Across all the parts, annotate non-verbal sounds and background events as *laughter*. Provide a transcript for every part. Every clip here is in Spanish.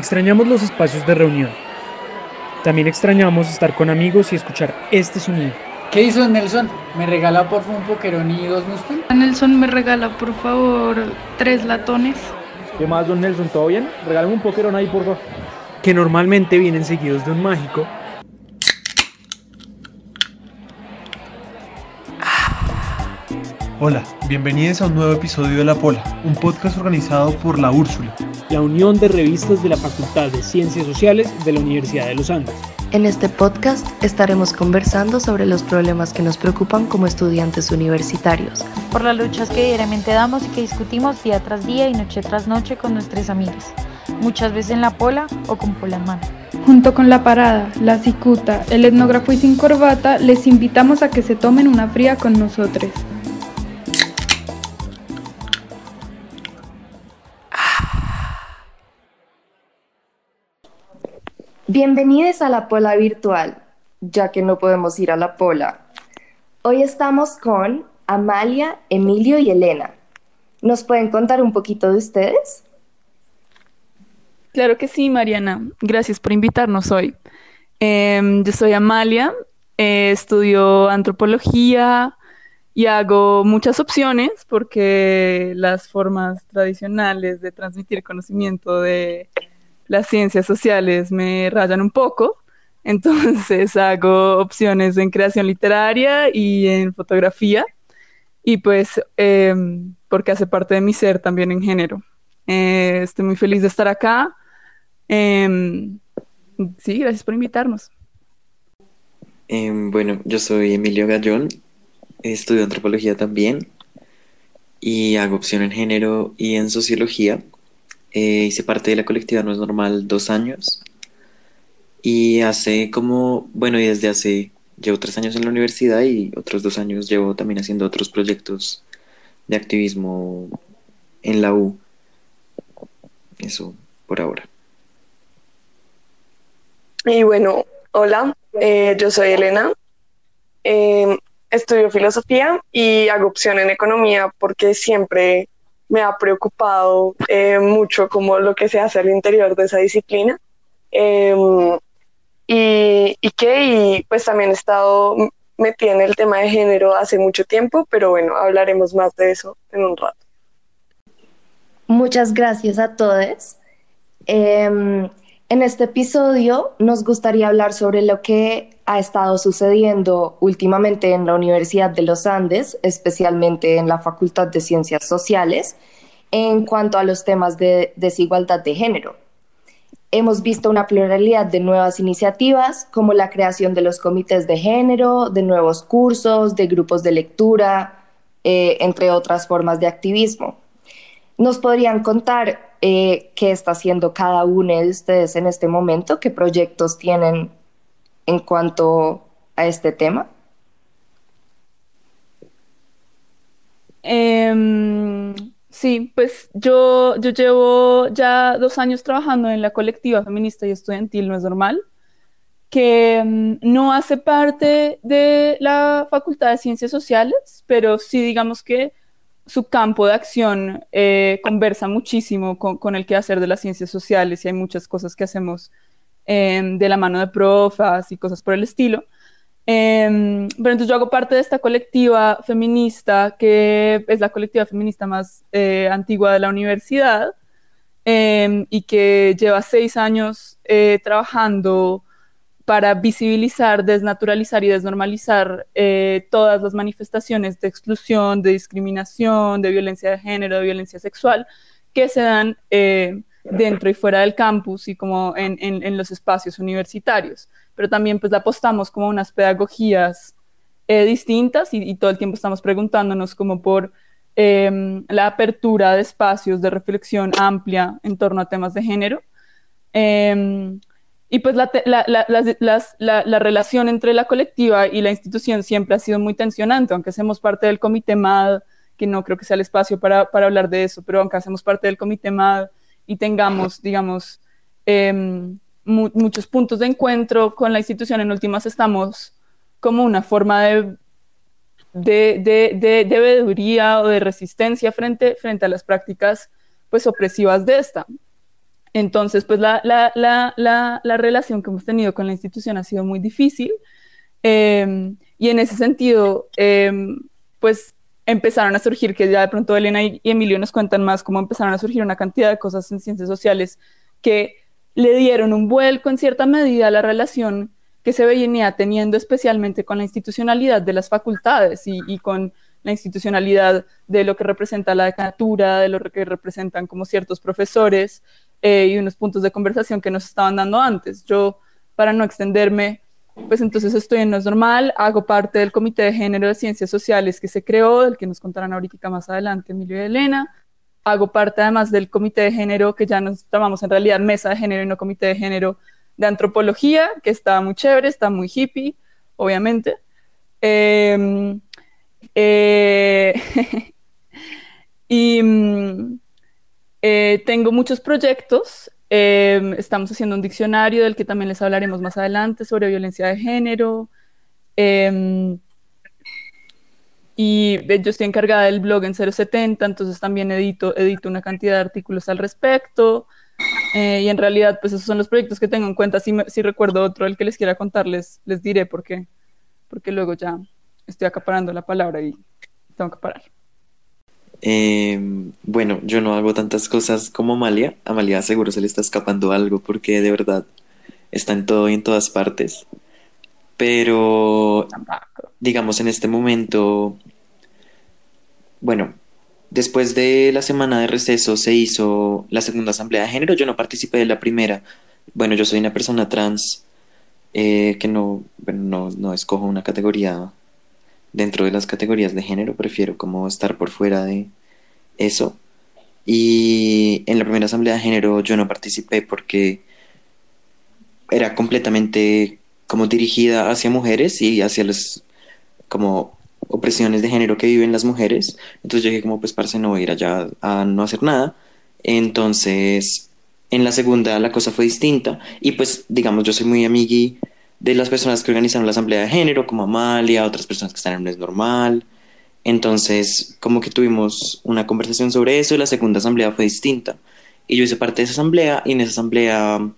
Extrañamos los espacios de reunión. También extrañamos estar con amigos y escuchar este sonido. ¿Qué hizo Nelson? ¿Me regala por favor un pokerón y dos muspel? Nelson me regala por favor tres latones. ¿Qué más, don Nelson? ¿Todo bien? Regálame un pokerón ahí, por favor. Que normalmente vienen seguidos de un mágico. Hola, bienvenidos a un nuevo episodio de La Pola, un podcast organizado por La Úrsula, la unión de revistas de la Facultad de Ciencias Sociales de la Universidad de los Andes. En este podcast estaremos conversando sobre los problemas que nos preocupan como estudiantes universitarios. Por las luchas que diariamente damos y que discutimos día tras día y noche tras noche con nuestros amigos, muchas veces en la pola o con pola en mano. Junto con la parada, la cicuta, el etnógrafo y sin corbata, les invitamos a que se tomen una fría con nosotros. Bienvenidos a la Pola Virtual, ya que no podemos ir a la Pola. Hoy estamos con Amalia, Emilio y Elena. ¿Nos pueden contar un poquito de ustedes? Claro que sí, Mariana. Gracias por invitarnos hoy. Em, yo soy Amalia, eh, estudio antropología y hago muchas opciones porque las formas tradicionales de transmitir conocimiento de las ciencias sociales me rayan un poco, entonces *laughs* hago opciones en creación literaria y en fotografía, y pues em, porque hace parte de mi ser también en género. Eh, estoy muy feliz de estar acá. Em, sí, gracias por invitarnos. Em, bueno, yo soy Emilio Gallón, estudio antropología también y hago opción en género y en sociología. Eh, hice parte de la colectiva No es Normal dos años. Y hace como, bueno, y desde hace, llevo tres años en la universidad y otros dos años llevo también haciendo otros proyectos de activismo en la U. Eso por ahora. Y bueno, hola, eh, yo soy Elena. Eh, estudio filosofía y hago opción en economía porque siempre me ha preocupado eh, mucho como lo que se hace al interior de esa disciplina. Em, y, y que, y pues también he estado metida en el tema de género hace mucho tiempo, pero bueno, hablaremos más de eso en un rato. Muchas gracias a todos. Em, en este episodio nos gustaría hablar sobre lo que ha estado sucediendo últimamente en la Universidad de los Andes, especialmente en la Facultad de Ciencias Sociales, en cuanto a los temas de desigualdad de género. Hemos visto una pluralidad de nuevas iniciativas, como la creación de los comités de género, de nuevos cursos, de grupos de lectura, eh, entre otras formas de activismo. ¿Nos podrían contar eh, qué está haciendo cada uno de ustedes en este momento, qué proyectos tienen en cuanto a este tema? Em, sí, pues yo, yo llevo ya dos años trabajando en la colectiva feminista y estudiantil No es Normal, que em, no hace parte de la Facultad de Ciencias Sociales, pero sí digamos que su campo de acción eh, conversa muchísimo con, con, el quehacer de las ciencias sociales y hay muchas cosas que hacemos eh, de la mano de profas y cosas por el estilo. Eh, pero entonces yo hago parte de esta colectiva feminista, que es la colectiva feminista más eh, antigua de la universidad em, y que lleva seis años eh, trabajando para visibilizar, desnaturalizar y desnormalizar eh, todas las manifestaciones de exclusión, de discriminación, de violencia de género, de violencia sexual que se dan eh, dentro y fuera del campus y como en, en, en, los espacios universitarios. Pero también pues apostamos como unas pedagogías eh, distintas y, y, todo el tiempo estamos preguntándonos como por em, la apertura de espacios de reflexión amplia en torno a temas de género. Em, y pues la, la, la, la, relación entre la colectiva y la institución siempre ha sido muy tensionante, aunque hacemos parte del comité MAD, que no creo que sea el espacio para, para hablar de eso, pero aunque hacemos parte del comité MAD y tengamos, digamos, eh, mu muchos puntos de encuentro con la institución, en últimas estamos como una forma de, de, de, de, de veeduría o de resistencia frente, frente a las prácticas pues opresivas de esta. Entonces, pues la, la, la, la, relación que hemos tenido con la institución ha sido muy difícil. Em, y en ese sentido, em, pues empezaron a surgir, que ya de pronto Elena y Emilio nos cuentan más cómo empezaron a surgir una cantidad de cosas en ciencias sociales que le dieron un vuelco en cierta medida a la relación que se venía teniendo especialmente con la institucionalidad de las facultades y, con la institucionalidad de lo que representa la decanatura, de lo que representan como ciertos profesores eh, y unos puntos de conversación que nos estaban dando antes. Yo, para no extenderme, pues entonces estoy en No es Normal, hago parte del Comité de Género de Ciencias Sociales que se creó, del que nos contarán ahorita más adelante Emilio y Elena. Hago parte además del Comité de Género, que ya nos llamamos en realidad Mesa de Género y no Comité de Género, de antropología, que está muy chévere, está muy hippie, obviamente. Em, eh, *laughs* y mm, eh, tengo muchos proyectos. Em, estamos haciendo un diccionario del que también les hablaremos más adelante sobre violencia de género. Em, y yo estoy encargada del blog en 070, entonces también edito, edito una cantidad de artículos al respecto. Eh, y en realidad, pues esos son los proyectos que tengo en cuenta. Si, si recuerdo otro, el que les quiera contarles, les diré por qué. Porque luego ya estoy acaparando la palabra y tengo que parar. Em, bueno, yo no hago tantas cosas como Amalia. Amalia seguro se le está escapando algo porque de verdad está en todo y en todas partes. Pero, digamos, en este momento, bueno, Después de la semana de receso se hizo la segunda asamblea de género. Yo no participé de la primera. Bueno, yo soy una persona trans eh, que no, no, no escojo una categoría dentro de las categorías de género. Prefiero como estar por fuera de eso. Y en la primera asamblea de género yo no participé porque era completamente como dirigida hacia mujeres y hacia los como opresiones de género que viven las mujeres. Entonces yo dije como pues parce no voy a ir allá a no hacer nada. Entonces en la segunda la cosa fue distinta y pues digamos yo soy muy amigui de las personas que organizaron la asamblea de género como Amalia, otras personas que están en es normal. Entonces como que tuvimos una conversación sobre eso y la segunda asamblea fue distinta. Y yo hice parte de esa asamblea y en esa asamblea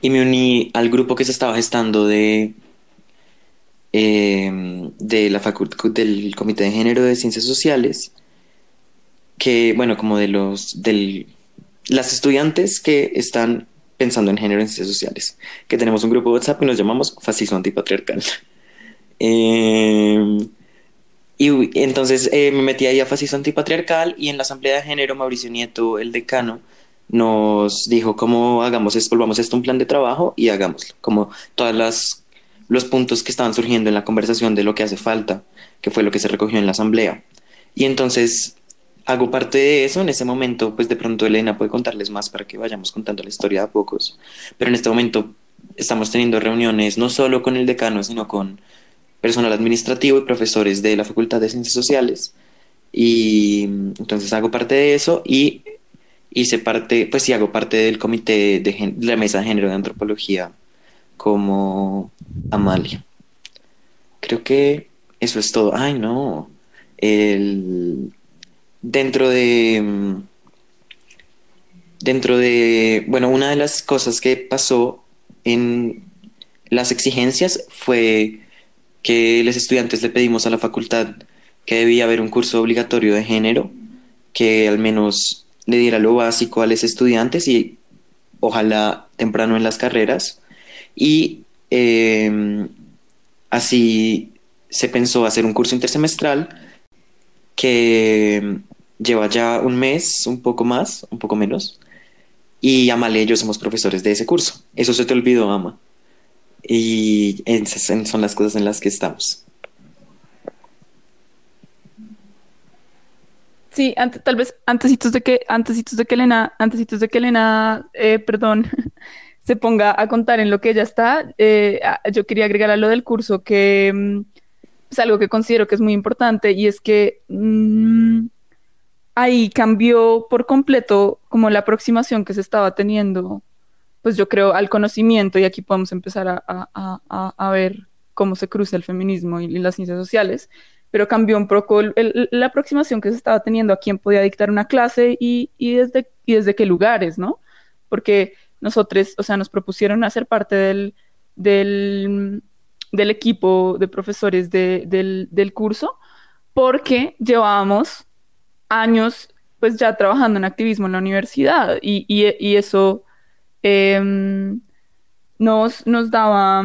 y me uní al grupo que se estaba gestando de Em, de la del Comité de Género de Ciencias Sociales, que, bueno, como de los, del, las estudiantes que están pensando en género en ciencias sociales, que tenemos un grupo de WhatsApp y nos llamamos Fascismo Antipatriarcal. Em, y entonces eh, me metí ahí a Fascismo Antipatriarcal y en la Asamblea de Género Mauricio Nieto, el decano, nos dijo cómo hagamos esto, volvamos esto un plan de trabajo y hagámoslo, como todas las los puntos que estaban surgiendo en la conversación de lo que hace falta, que fue lo que se recogió en la asamblea. Y entonces hago parte de eso. En ese momento, pues de pronto Elena puede contarles más para que vayamos contando la historia a pocos. Pero en este momento estamos teniendo reuniones no solo con el decano, sino con personal administrativo y profesores de la Facultad de Ciencias Sociales. Y entonces hago parte de eso y hice parte, pues sí, hago parte del comité de, de la mesa de género de antropología como Amalia. Creo que eso es todo. Ay, no. El... Dentro de... Dentro de... Bueno, una de las cosas que pasó en las exigencias fue que los estudiantes le pedimos a la facultad que debía haber un curso obligatorio de género que al menos le diera lo básico a los estudiantes y ojalá temprano en las carreras. Y em, así se pensó hacer un curso intersemestral que lleva ya un mes, un poco más, un poco menos. Y Amale y yo somos profesores de ese curso. Eso se te olvidó, Ama. Y esas son las cosas en las que estamos. Sí, antes, tal vez antes de que antesitos de que Elena, antesitos de que Elena, eh, perdón, *laughs* se ponga a contar en lo que ella está, eh, yo quería agregar a lo del curso que mm, es algo que considero que es muy importante y es que mm, ahí cambió por completo como la aproximación que se estaba teniendo, pues yo creo, al conocimiento y aquí podemos empezar a, ver cómo se cruza el feminismo y, las ciencias sociales, pero cambió un poco la aproximación que se estaba teniendo a quién podía dictar una clase y, desde, y desde qué lugares, ¿no? porque nosotros, o sea, nos propusieron hacer parte del, del, del equipo de profesores de, del, del curso, porque llevábamos años pues ya trabajando en activismo en la universidad y, y, eso eh, nos, nos daba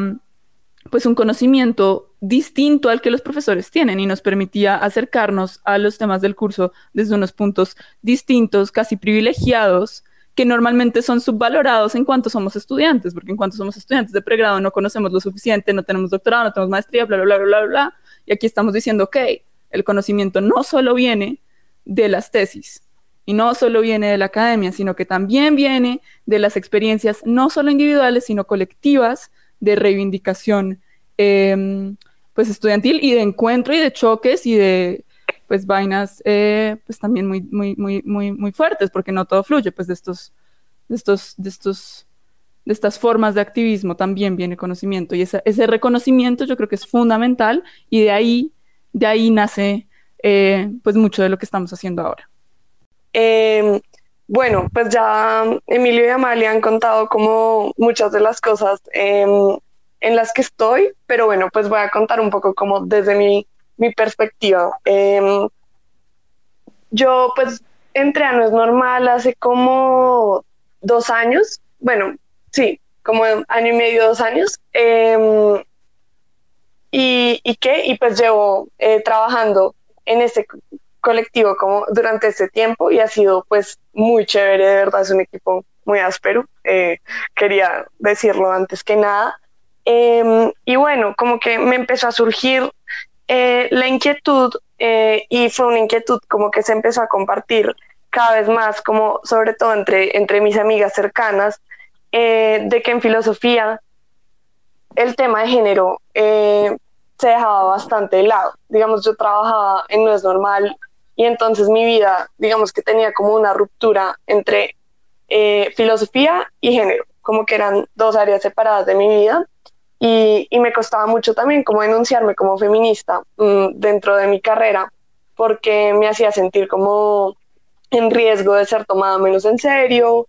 pues un conocimiento distinto al que los profesores tienen y nos permitía acercarnos a los temas del curso desde unos puntos distintos, casi privilegiados, que normalmente son subvalorados en cuanto somos estudiantes, porque en cuanto somos estudiantes de pregrado no conocemos lo suficiente, no tenemos doctorado, no tenemos maestría, bla, bla, bla, bla, bla. Y aquí estamos diciendo, ok, el conocimiento no solo viene de las tesis y no solo viene de la academia, sino que también viene de las experiencias no solo individuales, sino colectivas de reivindicación eh, pues estudiantil y de encuentro y de choques y de pues vainas eh, pues también muy, muy, muy, muy, muy fuertes, porque no todo fluye, pues de estos, de estos, de estos, de estas formas de activismo también viene conocimiento. Y ese reconocimiento yo creo que es fundamental y de ahí, de ahí nace eh, pues mucho de lo que estamos haciendo ahora. Eh, bueno, pues ya Emilio y Amalia han contado como muchas de las cosas em, en las que estoy, pero bueno, pues voy a contar un poco como desde mi, mi perspectiva. Eh, yo pues entré a No es Normal hace como dos años, bueno, sí, como año y medio, dos años. Y, ¿Y qué? Y pues llevo eh, trabajando en este colectivo como durante este tiempo y ha sido pues muy chévere, de verdad es un equipo muy áspero, eh, quería decirlo antes que nada. Eh, y bueno, como que me empezó a surgir eh, la inquietud eh, y fue una inquietud como que se empezó a compartir cada vez más, como sobre todo entre, entre mis amigas cercanas, eh, de que en filosofía el tema de género se dejaba bastante de lado. Digamos, yo trabajaba en No es Normal y entonces mi vida, digamos que tenía como una ruptura entre filosofía y género, como que eran dos áreas separadas de mi vida y, me costaba mucho también como denunciarme como feminista mmm, dentro de mi carrera porque me hacía sentir como en riesgo de ser tomada menos en serio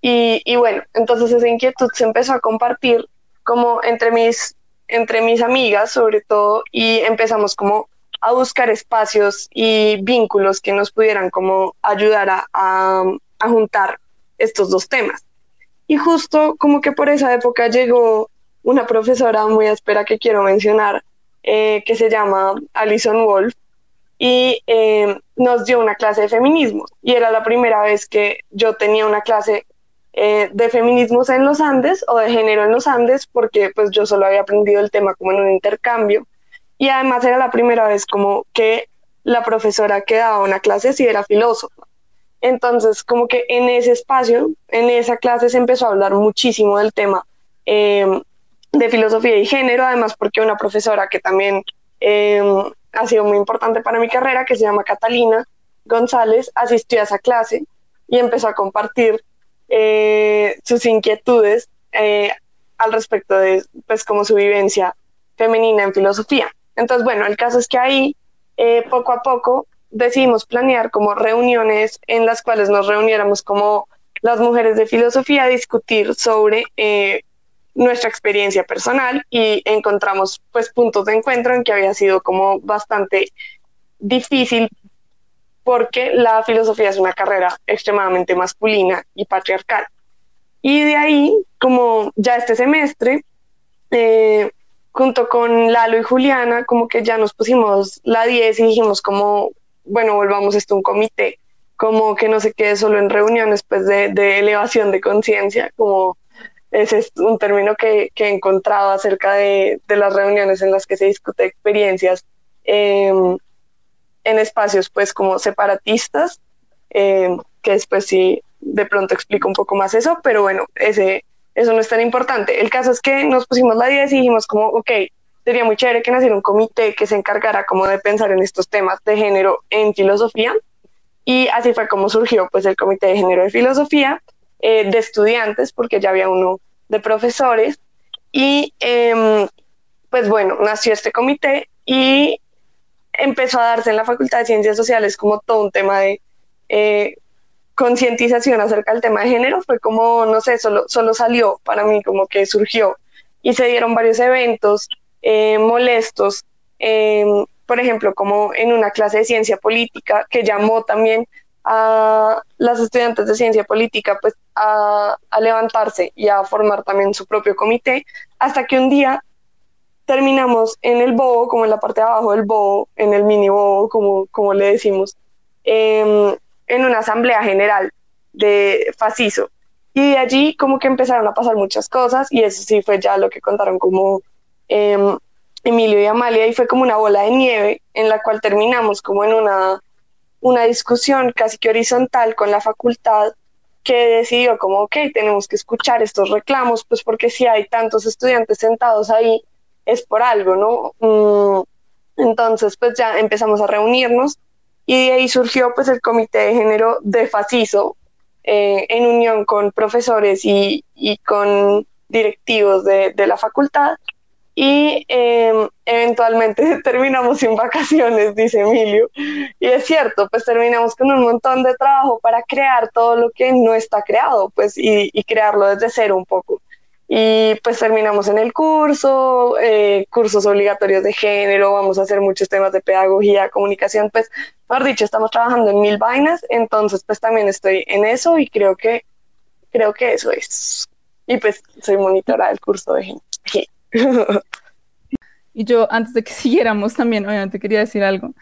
y, y, bueno, entonces esa inquietud se empezó a compartir como entre mis, entre mis amigas sobre todo y empezamos como a buscar espacios y vínculos que nos pudieran como ayudar a, a, juntar estos dos temas. Y justo como que por esa época llegó una profesora muy áspera que quiero mencionar, eh, que se llama Alison Wolf, y eh, nos dio una clase de feminismo. Y era la primera vez que yo tenía una clase eh, de feminismos en los Andes o de género en los Andes, porque pues yo solo había aprendido el tema como en un intercambio. Y además era la primera vez como que la profesora que daba una clase sí era filósofa. Entonces, como que en ese espacio, en esa clase se empezó a hablar muchísimo del tema eh, de filosofía y género, además porque una profesora que también eh, ha sido muy importante para mi carrera, que se llama Catalina González, asistió a esa clase y empezó a compartir eh, sus inquietudes eh, al respecto de, pues, como su vivencia femenina en filosofía. Entonces, bueno, el caso es que ahí, eh, poco a poco, decidimos planear como reuniones en las cuales nos reuniéramos como las mujeres de filosofía a discutir sobre nuestra experiencia personal y encontramos pues puntos de encuentro en que había sido como bastante difícil porque la filosofía es una carrera extremadamente masculina y patriarcal. Y de ahí, como ya este semestre, eh, junto con Lalo y Juliana, como que ya nos pusimos la 10 y dijimos como, bueno, volvamos esto a un comité, como que no se quede solo en reuniones pues de, de elevación de conciencia, como ese es un término que, que he encontrado acerca de, de, las reuniones en las que se discute experiencias eh, en espacios pues como separatistas, eh, que después sí de pronto explico un poco más eso, pero bueno, ese, eso no es tan importante. El caso es que nos pusimos la 10 y dijimos como, ok, sería muy chévere que naciera un comité que se encargara como de pensar en estos temas de género en filosofía. Y así fue como surgió pues el Comité de Género de Filosofía, eh, de estudiantes, porque ya había uno de profesores. Y eh, pues bueno, nació este comité y empezó a darse en la Facultad de Ciencias Sociales como todo un tema de eh, concientización acerca del tema de género fue como, no sé, solo, solo salió para mí, como que surgió. Y se dieron varios eventos eh, molestos, em, por ejemplo, como en una clase de ciencia política que llamó también a las estudiantes de ciencia política pues a, a, levantarse y a formar también su propio comité, hasta que un día terminamos en el bobo, como en la parte de abajo del bobo, en el mini bobo, como, como le decimos, eh, en una asamblea general de Faciso. Y de allí como que empezaron a pasar muchas cosas y eso sí fue ya lo que contaron como eh, Emilio y Amalia y fue como una bola de nieve en la cual terminamos como en una, una discusión casi que horizontal con la facultad que decidió como, ok, tenemos que escuchar estos reclamos, pues porque si hay tantos estudiantes sentados ahí, es por algo, ¿no? Mm, entonces, pues ya empezamos a reunirnos y de ahí surgió pues el comité de género de FACISO eh, en unión con profesores y, y con directivos de, de, la facultad y eh, eventualmente *laughs* terminamos sin vacaciones, dice Emilio. Y es cierto, pues terminamos con un montón de trabajo para crear todo lo que no está creado, pues y, y crearlo desde cero un poco y pues terminamos en el curso, eh, cursos obligatorios de género, vamos a hacer muchos temas de pedagogía, comunicación, pues, mejor dicho, estamos trabajando en mil vainas, entonces pues también estoy en eso y creo que, creo que eso es. Y pues soy monitora del curso de género. *laughs* y yo, antes de que *laughs* siguiéramos también, obviamente quería decir algo.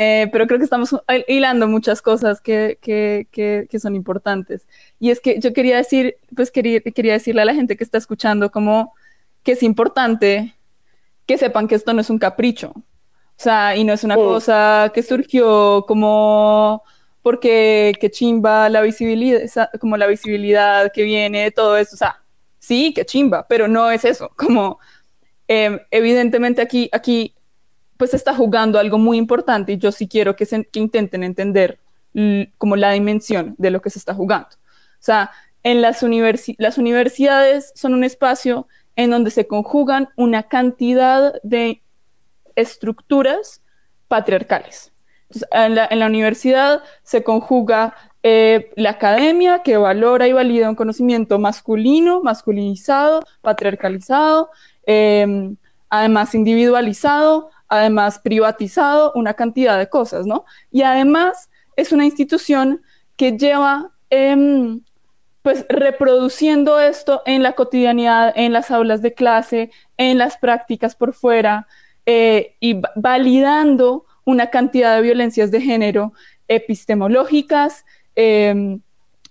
Eh, pero creo que estamos hilando muchas cosas que, que, que, que, son importantes. Y es que yo quería decir, pues quería, quería decirle a la gente que está escuchando como que es importante que sepan que esto no es un capricho. O sea, y no es una mm. cosa que surgió como porque que chimba la visibilidad, como la visibilidad que viene de todo eso. O sea, sí, que chimba, pero no es eso. *laughs* Como eh, evidentemente aquí, aquí pues está jugando algo muy importante y yo sí quiero que, intenten entender como la dimensión de lo que se está jugando. O sea, en las, universi las universidades son un espacio en donde se conjugan una cantidad de estructuras patriarcales. En, la, universidad se conjuga eh, la academia que valora y valida un conocimiento masculino, masculinizado, patriarcalizado, eh, además individualizado, además privatizado una cantidad de cosas, ¿no? Y además es una institución que lleva, eh, pues, reproduciendo esto en la cotidianidad, en las aulas de clase, en las prácticas por fuera, eh, y validando una cantidad de violencias de género epistemológicas, eh,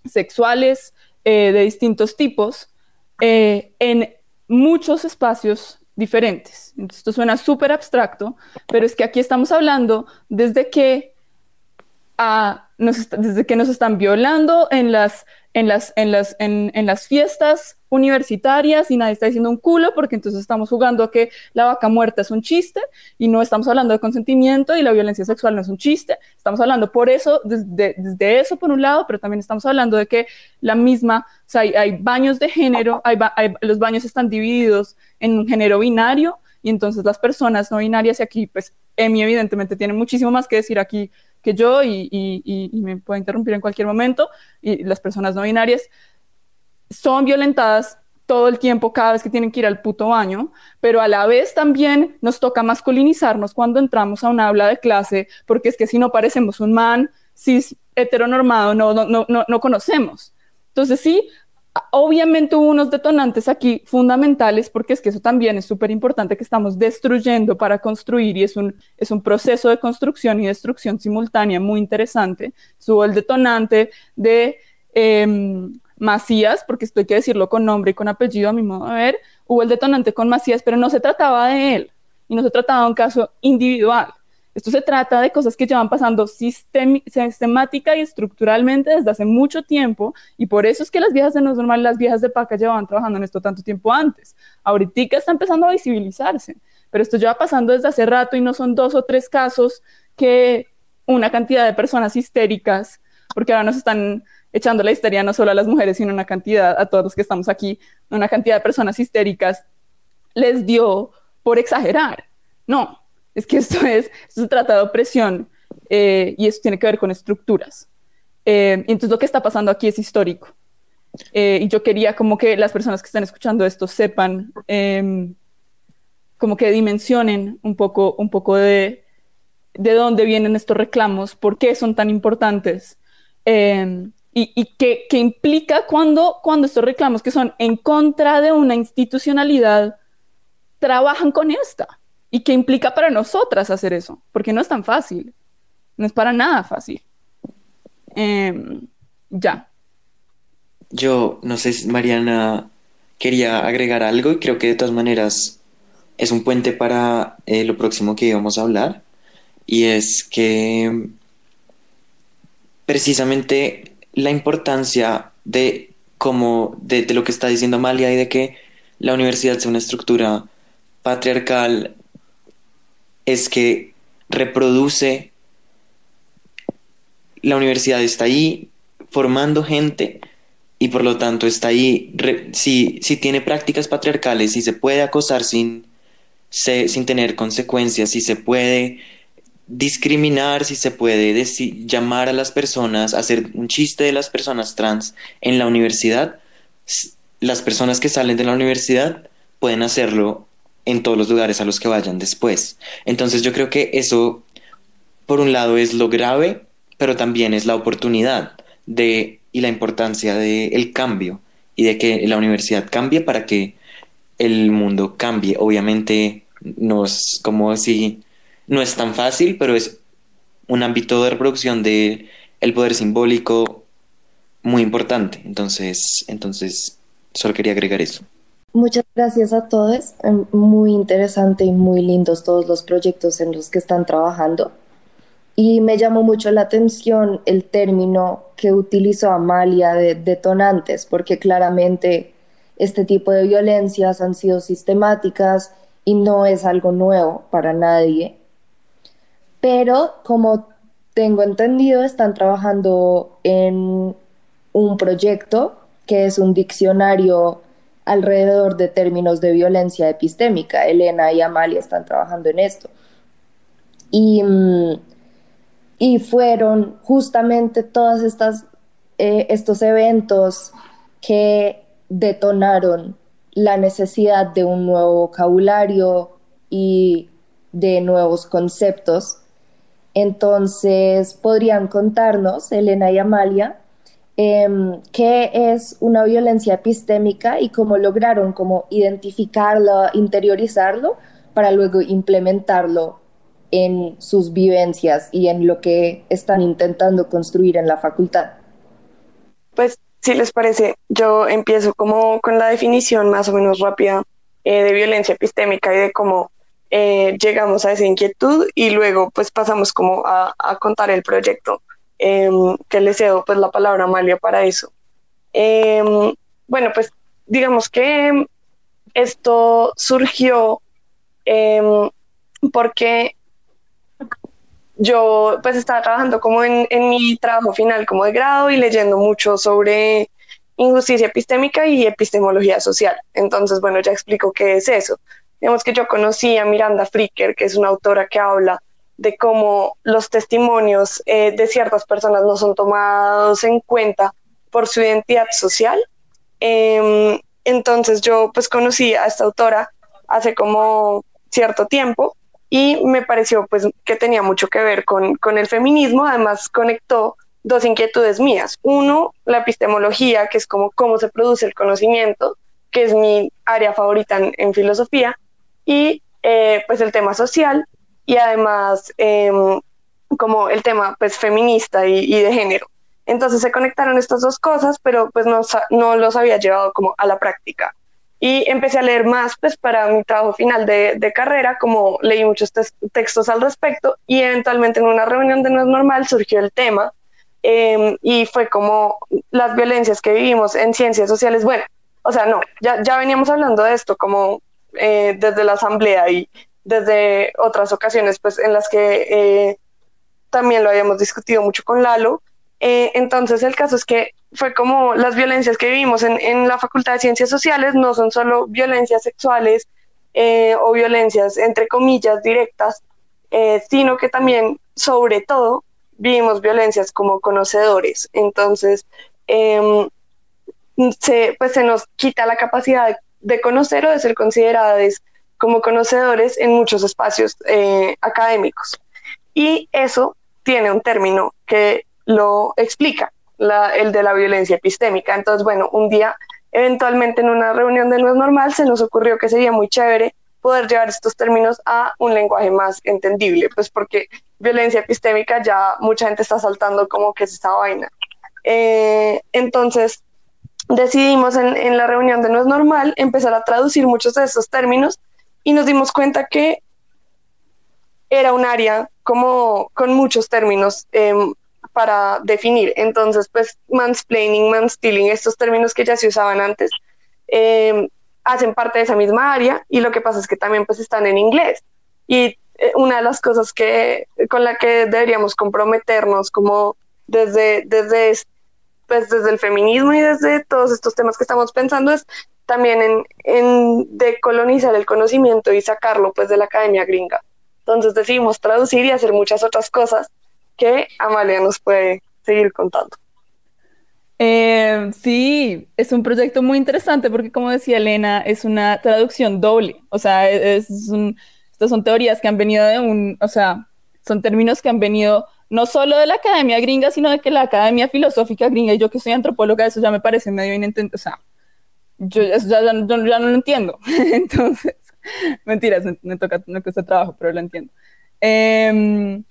sexuales, eh, de distintos tipos, en muchos espacios diferentes. Esto suena súper abstracto, pero es que aquí estamos hablando desde que, a, nos, desde que nos están violando en las, en, las, en, las, en, en las fiestas universitarias y nadie está diciendo un culo porque entonces estamos jugando a que la vaca muerta es un chiste y no estamos hablando de consentimiento y la violencia sexual no es un chiste. Estamos hablando por eso, desde, desde eso por un lado, pero también estamos hablando de que la misma, o sea, hay, hay baños de género, hay, hay, los baños están divididos en un género binario y entonces las personas no binarias y aquí, pues, Emi evidentemente tiene muchísimo más que decir aquí yo y, me puede interrumpir en cualquier momento y las personas no binarias son violentadas todo el tiempo cada vez que tienen que ir al puto baño, pero a la vez también nos toca masculinizarnos cuando entramos a un aula de clase, porque es que si no parecemos un man cis heteronormado, no, no, no, no, no conocemos. Entonces sí, obviamente hubo unos detonantes aquí fundamentales, porque es que eso también es súper importante que estamos destruyendo para construir y es un, es un proceso de construcción y destrucción simultánea muy interesante. Hubo el detonante de... Eh, Macías, porque esto hay que decirlo con nombre y con apellido a mi modo de ver, hubo el detonante con Macías, pero no se trataba de él y no se trataba de un caso individual. Esto se trata de cosas que llevan pasando sistemática y estructuralmente desde hace mucho tiempo y por eso es que las viejas de No Normal, las viejas de Paca llevaban trabajando en esto tanto tiempo antes. Ahorita está empezando a visibilizarse, pero esto lleva pasando desde hace rato y no son dos o tres casos que una cantidad de personas histéricas, porque ahora nos están echando la histeria no solo a las mujeres, sino una cantidad, a todos los que estamos aquí, una cantidad de personas histéricas, les dio por exagerar. No, es que esto es, esto se trata de opresión eh, y esto tiene que ver con estructuras. Eh, y entonces lo que está pasando aquí es histórico. Eh, y yo quería como que las personas que están escuchando esto sepan, em, como que dimensionen un poco, un poco de, de dónde vienen estos reclamos, por qué son tan importantes. Em, y, y qué, qué, implica cuando, cuando estos reclamos que son en contra de una institucionalidad trabajan con esta y qué implica para nosotras hacer eso, porque no es tan fácil, no es para nada fácil. Eh, ya. Yo no sé si Mariana quería agregar algo y creo que de todas maneras es un puente para eh, lo próximo que íbamos a hablar y es que precisamente la importancia de como de, de, lo que está diciendo Amalia y de que la universidad sea una estructura patriarcal es que reproduce la universidad está ahí formando gente y por lo tanto está ahí si, si tiene prácticas patriarcales si se puede acosar sin, sin tener consecuencias si se puede discriminar, si se puede llamar a las personas, hacer un chiste de las personas trans en la universidad, las personas que salen de la universidad pueden hacerlo en todos los lugares a los que vayan después. Entonces yo creo que eso, por un lado, es lo grave, pero también es la oportunidad de, y la importancia del el cambio y de que la universidad cambie para que el mundo cambie. Obviamente no es como si no es tan fácil, pero es un ámbito de reproducción de poder simbólico muy importante. Entonces, entonces solo quería agregar eso. Muchas gracias a todos. Em, muy interesante y muy lindos todos los proyectos en los que están trabajando. Y me llamó mucho la atención el término que utilizó Amalia de detonantes, porque claramente este tipo de violencias han sido sistemáticas y no es algo nuevo para nadie pero como tengo entendido, están trabajando en un proyecto que es un diccionario alrededor de términos de violencia epistémica. Elena y Amalia están trabajando en esto. Y, mm, y fueron justamente todos eh, estos eventos que detonaron la necesidad de un nuevo vocabulario y de nuevos conceptos entonces, podrían contarnos, Elena y Amalia, em, qué es una violencia epistémica y cómo lograron como identificarlo, interiorizarlo, para luego implementarlo en sus vivencias y en lo que están intentando construir en la facultad. Pues, si les parece, yo empiezo como con la definición más o menos rápida eh, de violencia epistémica y de cómo eh, llegamos a esa inquietud y luego pues pasamos como a, contar el proyecto em, que le cedo pues la palabra a Amalia para eso. Em, bueno, pues digamos que esto surgió em, porque yo pues estaba trabajando como en, en, mi trabajo final como de grado y leyendo mucho sobre injusticia epistémica y epistemología social. Entonces, bueno, ya explico qué es eso. Digamos que yo conocí a Miranda Fricker, que es una autora que habla de cómo los testimonios eh, de ciertas personas no son tomados en cuenta por su identidad social. Em, entonces yo pues conocí a esta autora hace como cierto tiempo y me pareció pues que tenía mucho que ver con, con el feminismo, además conectó dos inquietudes mías. Uno, la epistemología, que es como cómo se produce el conocimiento, que es mi área favorita en filosofía, y eh, pues el tema social y además em, como el tema pues feminista y, de género. Entonces se conectaron estas dos cosas, pero pues no, no los había llevado como a la práctica. Y empecé a leer más pues para mi trabajo final de, de carrera, como leí muchos textos al respecto y eventualmente en una reunión de No es Normal surgió el tema em, y fue como las violencias que vivimos en ciencias sociales. Bueno, o sea, no, ya, ya veníamos hablando de esto como eh, desde la asamblea y desde otras ocasiones pues en las que eh, también lo habíamos discutido mucho con Lalo. Eh, entonces el caso es que fue como las violencias que vivimos en, en la Facultad de Ciencias Sociales no son solo violencias sexuales o violencias entre comillas directas, sino que también sobre todo vivimos violencias como conocedores. Entonces, em, se, pues se nos quita la capacidad de conocer o de ser consideradas como conocedores en muchos espacios eh, académicos. Y eso tiene un término que lo explica, la, el de la violencia epistémica. Entonces, bueno, un día, eventualmente en una reunión de No es Normal, se nos ocurrió que sería muy chévere poder llevar estos términos a un lenguaje más entendible, pues porque violencia epistémica ya mucha gente está saltando como que es esta vaina. Eh, entonces, decidimos en, en, la reunión de No es Normal empezar a traducir muchos de estos términos y nos dimos cuenta que era un área como con muchos términos eh, para definir. Entonces, pues mansplaining, manstealing, estos términos que ya se usaban antes, eh, hacen parte de esa misma área y lo que pasa es que también pues están en inglés. Y eh, una de las cosas que, con la que deberíamos comprometernos como desde, desde, pues, desde el feminismo y desde todos estos temas que estamos pensando es también en, en decolonizar el conocimiento y sacarlo pues de la academia gringa. Entonces decidimos traducir y hacer muchas otras cosas que Amalia nos puede seguir contando. Eh, sí, es un proyecto muy interesante porque como decía Elena, es una traducción doble. O sea, es un, estas son teorías que han venido de un, o sea, son términos que han venido no solo de la academia gringa, sino de que la academia filosófica gringa, y yo que soy antropóloga, eso ya me parece medio inentendible, o sea, yo ya, no lo entiendo. *laughs* Entonces, mentiras, me, toca, me cuesta trabajo, pero lo entiendo. Eh,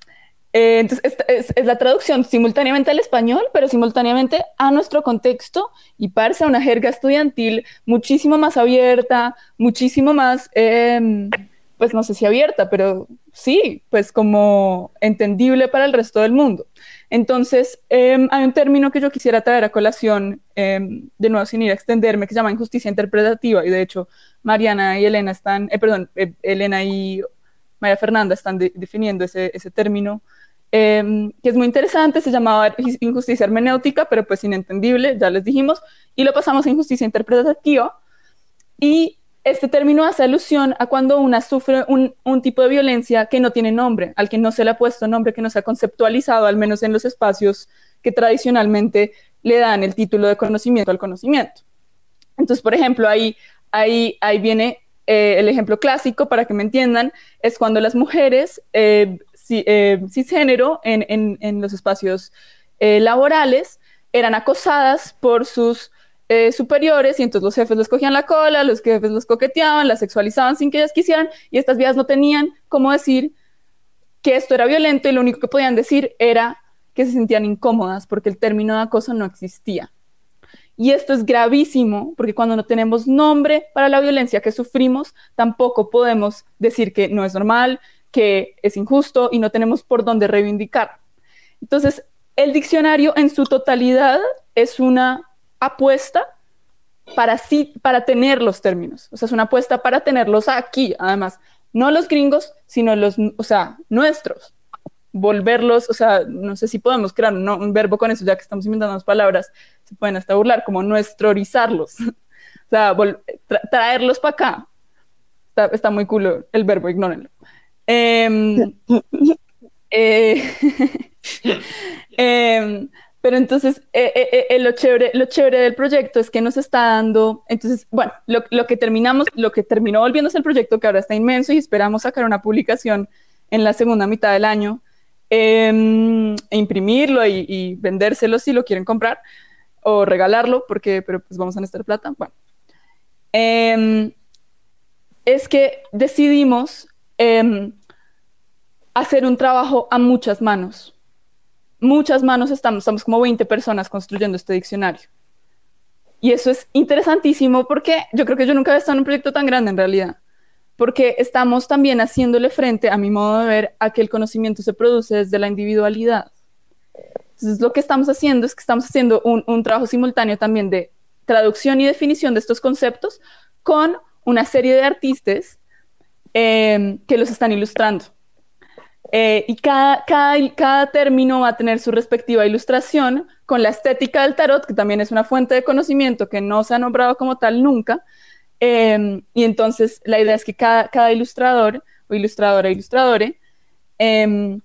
eh, entonces, es, es, es, la traducción simultáneamente al español, pero simultáneamente a nuestro contexto y parse a una jerga estudiantil muchísimo más abierta, muchísimo más, eh, pues no sé si abierta, pero sí, pues como entendible para el resto del mundo. Entonces, eh, hay un término que yo quisiera traer a colación, eh, de nuevo sin ir a extenderme, que se llama injusticia interpretativa, y de hecho Mariana y Elena están, eh, perdón, Elena y María Fernanda están de, definiendo ese, ese término, que es muy interesante, se llamaba injusticia hermenéutica, pero pues inentendible, ya les dijimos, y lo pasamos a injusticia interpretativa, y este término hace alusión a cuando una sufre un, tipo de violencia que no tiene nombre, al que no se le ha puesto nombre, que no se ha conceptualizado, al menos en los espacios que tradicionalmente le dan el título de conocimiento al conocimiento. Entonces, por ejemplo, ahí, ahí, ahí viene eh, el ejemplo clásico, para que me entiendan, es cuando las mujeres eh, si, eh, cisgénero en, en, en, los espacios eh, laborales eran acosadas por sus eh, superiores y entonces los jefes les cogían la cola, los jefes los coqueteaban, las sexualizaban sin que ellas quisieran y estas vías no tenían cómo decir que esto era violento y lo único que podían decir era que se sentían incómodas porque el término de acoso no existía. Y esto es gravísimo porque cuando no tenemos nombre para la violencia que sufrimos, tampoco podemos decir que no es normal, que es injusto y no tenemos por dónde reivindicar. Entonces, el diccionario en su totalidad es una apuesta para sí, para tener los términos. O sea, es una apuesta para tenerlos aquí, además, no los gringos, sino los, o sea, nuestros. Volverlos, o sea, no sé si podemos crear un, un verbo con eso, ya que estamos inventando las palabras, se pueden hasta burlar, como nuestrorizarlos. *laughs* o sea, tra traerlos para acá. Está, está, muy cool el verbo, ignórenlo. *laughs* Eh, eh, *laughs* eh, pero entonces, eh, eh, eh, lo, chévere, lo chévere del proyecto es que nos está dando, entonces, bueno, lo, lo, que terminamos, lo que terminó volviéndose el proyecto, que ahora está inmenso y esperamos sacar una publicación en la segunda mitad del año, eh, e imprimirlo y, y, vendérselo si lo quieren comprar o regalarlo, porque, pero pues vamos a necesitar plata. Bueno, em, es que decidimos em, hacer un trabajo a muchas manos muchas manos estamos, estamos como 20 personas construyendo este diccionario. Y eso es interesantísimo porque yo creo que yo nunca había estado en un proyecto tan grande en realidad, porque estamos también haciéndole frente, a mi modo de ver, a que el conocimiento se produce desde la individualidad. Entonces, lo que estamos haciendo es que estamos haciendo un, un trabajo simultáneo también de traducción y definición de estos conceptos con una serie de artistas eh, que los están ilustrando. Eh, y cada, cada, cada, término va a tener su respectiva ilustración con la estética del tarot, que también es una fuente de conocimiento que no se ha nombrado como tal nunca. Eh, y entonces la idea es que cada, cada ilustrador o ilustradora, ilustradore, eh,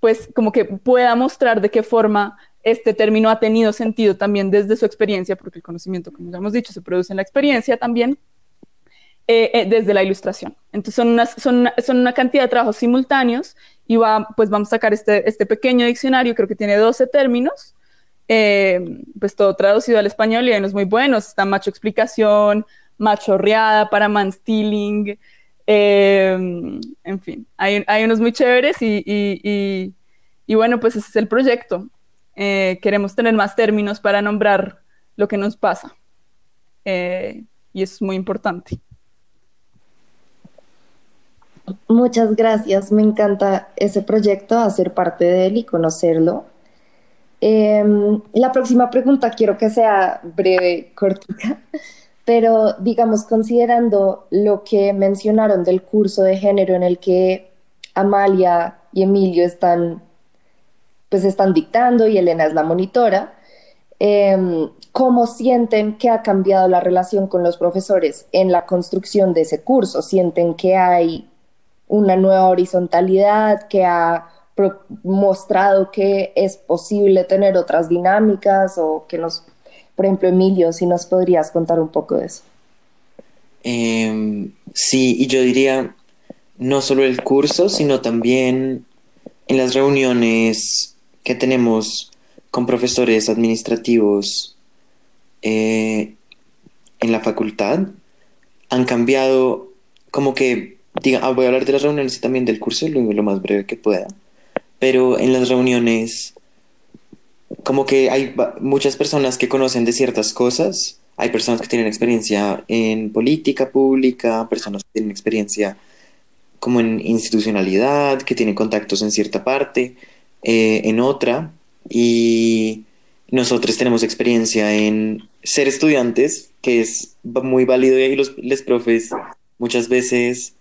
pues como que pueda mostrar de qué forma este término ha tenido sentido también desde su experiencia, porque el conocimiento, como ya hemos dicho, se produce en la experiencia también, eh, eh, desde la ilustración. Entonces son, unas, son, son, una, cantidad de trabajos simultáneos y va, pues vamos a sacar este, este pequeño diccionario, creo que tiene 12 términos, eh, pues todo traducido al español y hay unos muy buenos, está macho explicación, machorreada para manstealing, eh, en fin, hay, hay, unos muy chéveres y, y, y, bueno, pues ese es el proyecto. Eh, queremos tener más términos para nombrar lo que nos pasa eh, y es muy importante. Muchas gracias, me encanta ese proyecto, hacer parte de él y conocerlo. Eh, la próxima pregunta quiero que sea breve, cortita, *laughs* pero digamos, considerando lo que mencionaron del curso de género en el que Amalia y Emilio están, pues están dictando y Elena es la monitora, eh, ¿cómo sienten que ha cambiado la relación con los profesores en la construcción de ese curso? ¿Sienten que hay una nueva horizontalidad, que ha mostrado que es posible tener otras dinámicas o que nos, por ejemplo, Emilio, si nos podrías contar un poco de eso. Eh, sí, y yo diría no solo el curso, sino también en las reuniones que tenemos con profesores administrativos eh, en la facultad, han cambiado como que diga, ah, voy a hablar de las reuniones y también del curso lo, lo, más breve que pueda. Pero en las reuniones, como que hay muchas personas que conocen de ciertas cosas. Hay personas que tienen experiencia en política pública, personas que tienen experiencia como en institucionalidad, que tienen contactos en cierta parte, eh, en otra. Y nosotros tenemos experiencia en ser estudiantes, que es muy válido y los, los profes muchas veces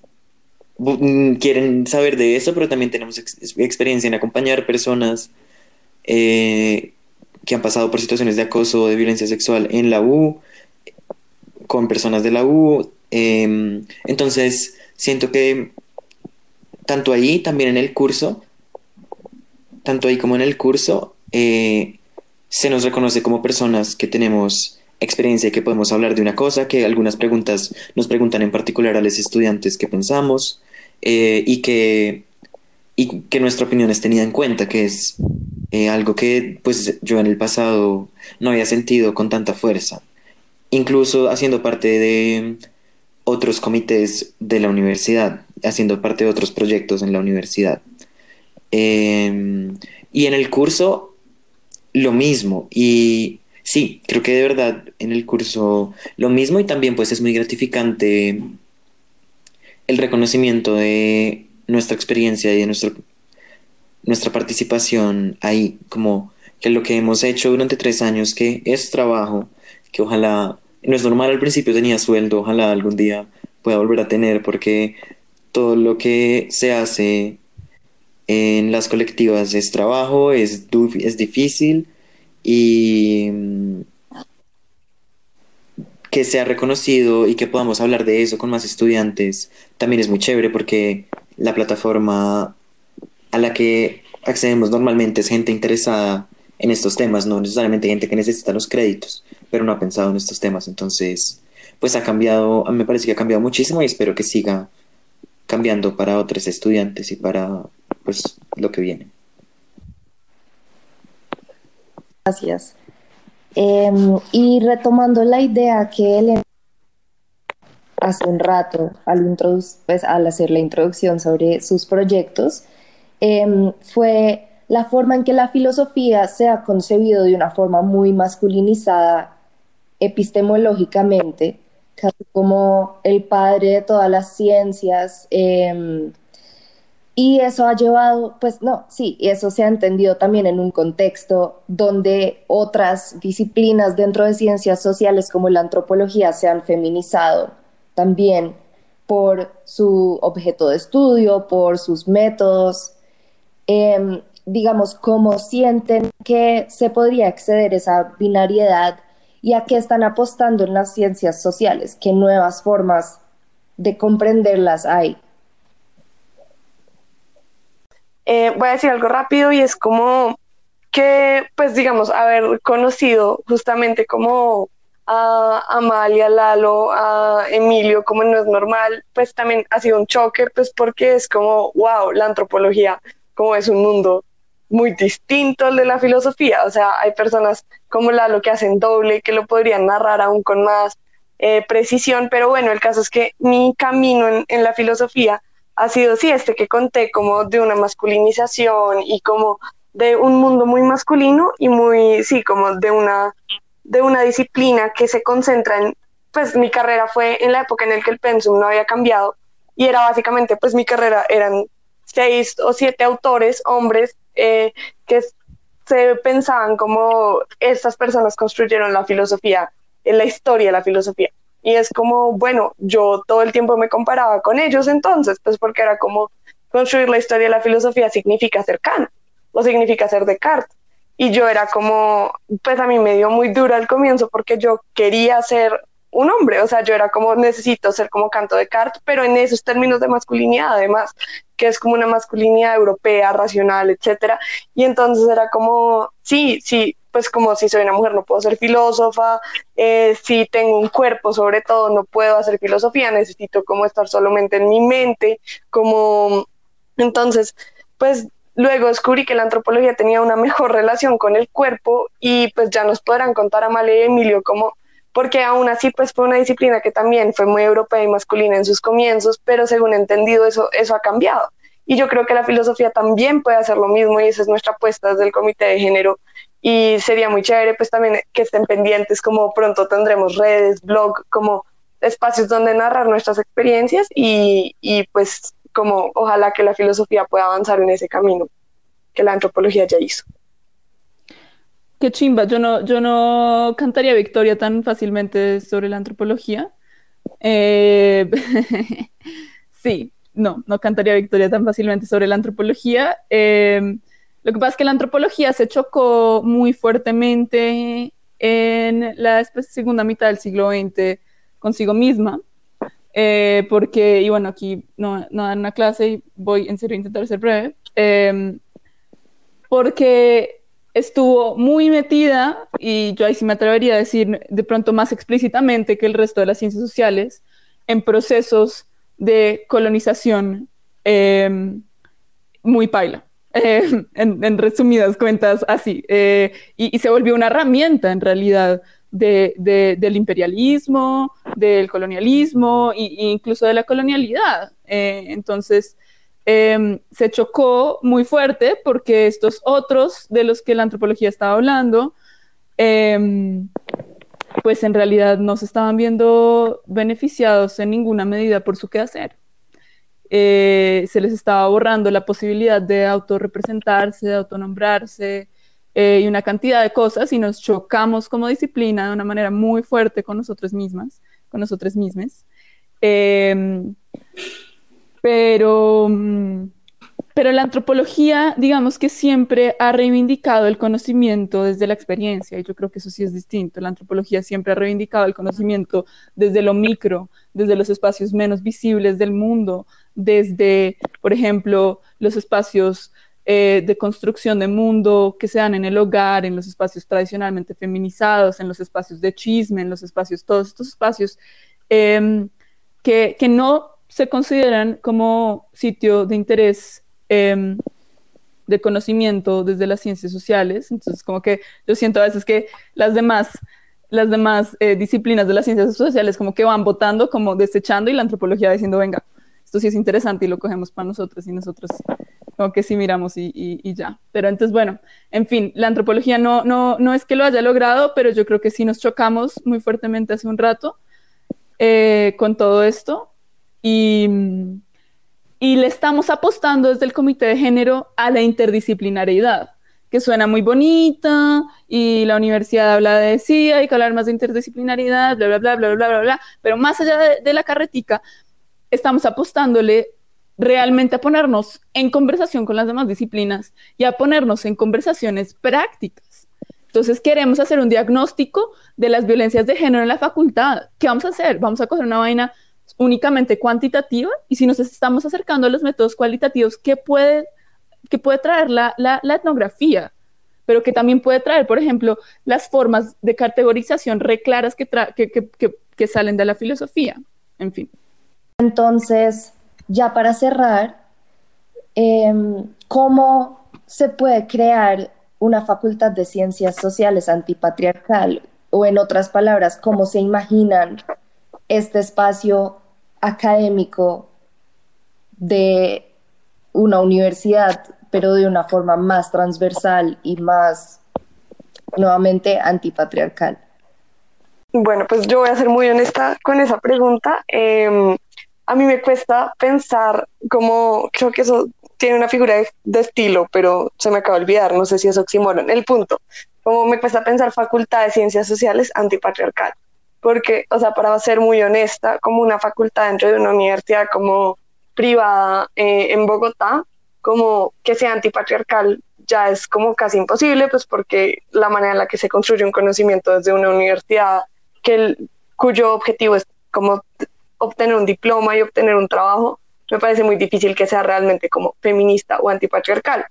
quieren saber de eso, pero también tenemos ex experiencia en acompañar personas eh, que han pasado por situaciones de acoso o de violencia sexual en la U, con personas de la U. Eh, entonces, siento que tanto ahí, también en el curso, tanto ahí como en el curso, eh, se nos reconoce como personas que tenemos experiencia y que podemos hablar de una cosa, que algunas preguntas nos preguntan en particular a los estudiantes qué pensamos, eh, y, que, y que nuestra opinión es tenida en cuenta, que es eh, algo que pues yo en el pasado no había sentido con tanta fuerza, incluso haciendo parte de otros comités de la universidad, haciendo parte de otros proyectos en la universidad. Eh, y en el curso, lo mismo. Y sí, creo que de verdad en el curso lo mismo y también pues es muy gratificante el reconocimiento de nuestra experiencia y de nuestro, nuestra participación ahí, como que lo que hemos hecho durante tres años, que es trabajo, que ojalá, no es normal al principio tenía sueldo, ojalá algún día pueda volver a tener, porque todo lo que se hace en las colectivas es trabajo, es, es difícil y que sea reconocido y que podamos hablar de eso con más estudiantes también es muy chévere porque la plataforma a la que accedemos normalmente es gente interesada en estos temas, no necesariamente gente que necesita los créditos, pero no ha pensado en estos temas. Entonces, pues ha cambiado, me parece que ha cambiado muchísimo y espero que siga cambiando para otros estudiantes y para pues lo que viene. Gracias. Eh, y retomando la idea que él hace un rato al, pues, al hacer la introducción sobre sus proyectos, eh, fue la forma en que la filosofía se ha concebido de una forma muy masculinizada epistemológicamente, casi como el padre de todas las ciencias. Eh, y eso ha llevado, pues no, sí, y eso se ha entendido también en un contexto donde otras disciplinas dentro de ciencias sociales como la antropología se han feminizado también por su objeto de estudio, por sus métodos, eh, digamos, cómo sienten que se podría exceder esa binariedad y a qué están apostando en las ciencias sociales, qué nuevas formas de comprenderlas hay. Eh, voy a decir algo rápido y es como que, pues digamos, haber conocido justamente como a Amalia, Lalo, a Emilio, como no es normal, pues también ha sido un choque, pues porque es como, wow, la antropología, como es un mundo muy distinto al de la filosofía, o sea, hay personas como Lalo que hacen doble, que lo podrían narrar aún con más eh, precisión, pero bueno, el caso es que mi camino en, en la filosofía ha sido, sí, este que conté, como de una masculinización y como de un mundo muy masculino y muy, sí, como de una de una disciplina que se concentra en, pues mi carrera fue en la época en la que el pensum no había cambiado y era básicamente, pues mi carrera eran seis o siete autores, hombres, eh, que se pensaban como estas personas construyeron la filosofía, en la historia de la filosofía. Y es como, bueno, yo todo el tiempo me comparaba con ellos entonces, pues porque era como construir la historia de la filosofía significa ser Kant o significa ser Descartes. Y yo era como, pues a mí me dio muy dura al comienzo porque yo quería ser un hombre, o sea, yo era como necesito ser como canto de Descartes, pero en esos términos de masculinidad además, que es como una masculinidad europea, racional, etcétera, y entonces era como, sí, sí, pues como si soy una mujer no puedo ser filósofa, eh, si tengo un cuerpo sobre todo no puedo hacer filosofía, necesito como estar solamente en mi mente, como entonces, pues Luego descubrí que la antropología tenía una mejor relación con el cuerpo y pues ya nos podrán contar a Male y Emilio cómo, porque aún así pues fue una disciplina que también fue muy europea y masculina en sus comienzos, pero según he entendido eso, eso ha cambiado. Y yo creo que la filosofía también puede hacer lo mismo y esa es nuestra apuesta desde el Comité de Género. Y sería muy chévere pues también que estén pendientes como pronto tendremos redes, blog, como espacios donde narrar nuestras experiencias y, y pues como ojalá que la filosofía pueda avanzar en ese camino que la antropología ya hizo. Qué chimba, yo no, yo no cantaría victoria tan fácilmente sobre la antropología. Eh, *laughs* sí, no, no cantaría victoria tan fácilmente sobre la antropología. Eh, lo que pasa es que la antropología se chocó muy fuertemente en la segunda mitad del siglo XX consigo misma. Eh, porque, y bueno, aquí no, no dan una clase y voy en serio a intentar ser breve, em, porque estuvo muy metida, y yo ahí sí me atrevería a decir de pronto más explícitamente que el resto de las ciencias sociales, en procesos de colonización em, muy paila. Em, en, resumidas cuentas, así. Eh, y, y, se volvió una herramienta en realidad del imperialismo, del colonialismo e, incluso de la colonialidad. Eh, entonces, em, se chocó muy fuerte porque estos otros de los que la antropología estaba hablando, em, pues en realidad no se estaban viendo beneficiados en ninguna medida por su quehacer. Eh, se les estaba borrando la posibilidad de autorrepresentarse, de autonombrarse, eh, y una cantidad de cosas y nos chocamos como disciplina de una manera muy fuerte con nosotros mismas, con nosotros mismas. Em, pero, mm, pero la antropología, digamos que siempre ha reivindicado el conocimiento desde la experiencia, y yo creo que eso sí es distinto. La antropología siempre ha reivindicado el conocimiento desde lo micro, desde los espacios menos visibles del mundo, desde, por ejemplo, los espacios eh, de construcción de mundo que se dan en el hogar, en los espacios tradicionalmente feminizados, en los espacios de chisme, en los espacios, todos estos espacios que, que, no se consideran como sitio de interés em, de conocimiento desde las ciencias sociales. Entonces, como que yo siento a veces que las demás las demás eh, disciplinas de las ciencias sociales como que van votando, como desechando y la antropología diciendo, venga, esto sí es interesante y lo cogemos para nosotros y nosotros como que sí miramos y, y, ya. Pero entonces, bueno, en fin, la antropología no, no, no es que lo haya logrado, pero yo creo que sí nos chocamos muy fuertemente hace un rato eh, con todo esto y, y le estamos apostando desde el Comité de Género a la interdisciplinariedad que suena muy bonita y la universidad habla de sí, hay que hablar más de interdisciplinaridad, bla, bla, bla, bla, bla, bla, bla, pero más allá de, de la carretica, estamos apostándole realmente a ponernos en conversación con las demás disciplinas y a ponernos en conversaciones prácticas. Entonces queremos hacer un diagnóstico de las violencias de género en la facultad. ¿Qué vamos a hacer? Vamos a coger una vaina únicamente cuantitativa y si nos estamos acercando a los métodos cualitativos, ¿qué puede que puede traer la, etnografía, pero que también puede traer, por ejemplo, las formas de categorización re claras que, que, que, que, salen de la filosofía. En fin. Entonces, ya para cerrar, em, ¿cómo se puede crear una facultad de ciencias sociales antipatriarcal? O en otras palabras, ¿cómo se imaginan este espacio académico de una universidad, pero de una forma más transversal y más, nuevamente, antipatriarcal? Bueno, pues yo voy a ser muy honesta con esa pregunta. Em, a mí me cuesta pensar como, creo que eso tiene una figura de, estilo, pero se me acaba de olvidar, no sé si es oxímoron. El punto, como me cuesta pensar facultad de ciencias sociales antipatriarcal, porque, o sea, para ser muy honesta, como una facultad dentro de una universidad como privada eh, en Bogotá, como que sea antipatriarcal ya es como casi imposible, pues porque la manera en la que se construye un conocimiento desde una universidad que cuyo objetivo es como obtener un diploma y obtener un trabajo, me parece muy difícil que sea realmente como feminista o antipatriarcal.